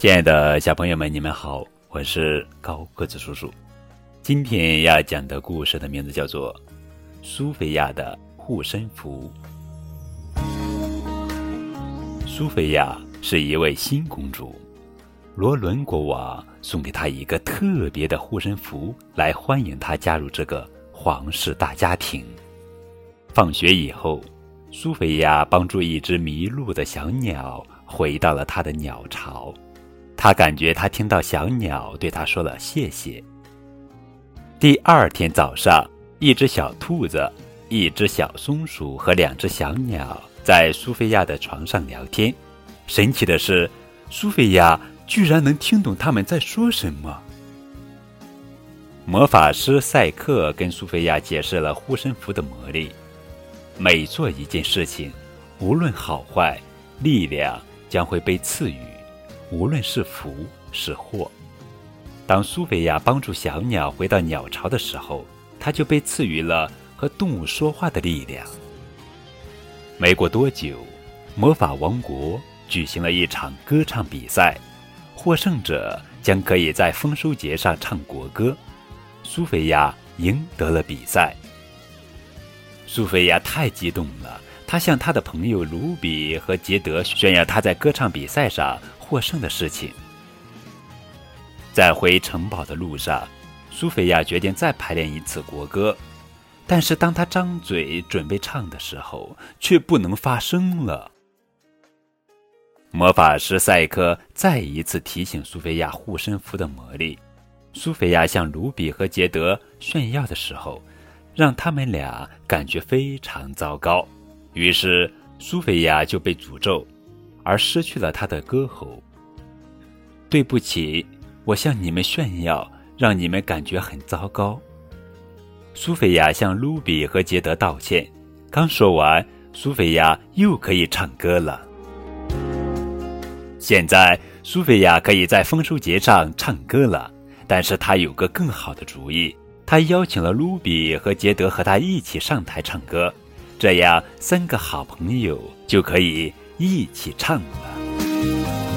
亲爱的小朋友们，你们好，我是高个子叔叔。今天要讲的故事的名字叫做《苏菲亚的护身符》。苏菲亚是一位新公主，罗伦国王送给她一个特别的护身符，来欢迎她加入这个皇室大家庭。放学以后，苏菲亚帮助一只迷路的小鸟回到了它的鸟巢。他感觉他听到小鸟对他说了谢谢。第二天早上，一只小兔子、一只小松鼠和两只小鸟在苏菲亚的床上聊天。神奇的是，苏菲亚居然能听懂他们在说什么。魔法师赛克跟苏菲亚解释了护身符的魔力：每做一件事情，无论好坏，力量将会被赐予，无论是福是祸。当苏菲亚帮助小鸟回到鸟巢的时候，它就被赐予了和动物说话的力量。没过多久，魔法王国举行了一场歌唱比赛，获胜者将可以在丰收节上唱国歌。苏菲亚赢得了比赛。苏菲亚太激动了，他向他的朋友卢比和杰德炫耀他在歌唱比赛上获胜的事情。在回城堡的路上，苏菲亚决定再排练一次国歌，但是当她张嘴准备唱的时候，却不能发声了。魔法师赛克再一次提醒苏菲亚护身符的魔力。苏菲亚向卢比和杰德炫耀的时候，让他们俩感觉非常糟糕，于是苏菲亚就被诅咒，而失去了她的歌喉。对不起。我向你们炫耀，让你们感觉很糟糕。苏菲亚向卢比和杰德道歉。刚说完，苏菲亚又可以唱歌了。现在，苏菲亚可以在丰收节上唱歌了。但是她有个更好的主意，她邀请了卢比和杰德和她一起上台唱歌，这样三个好朋友就可以一起唱了。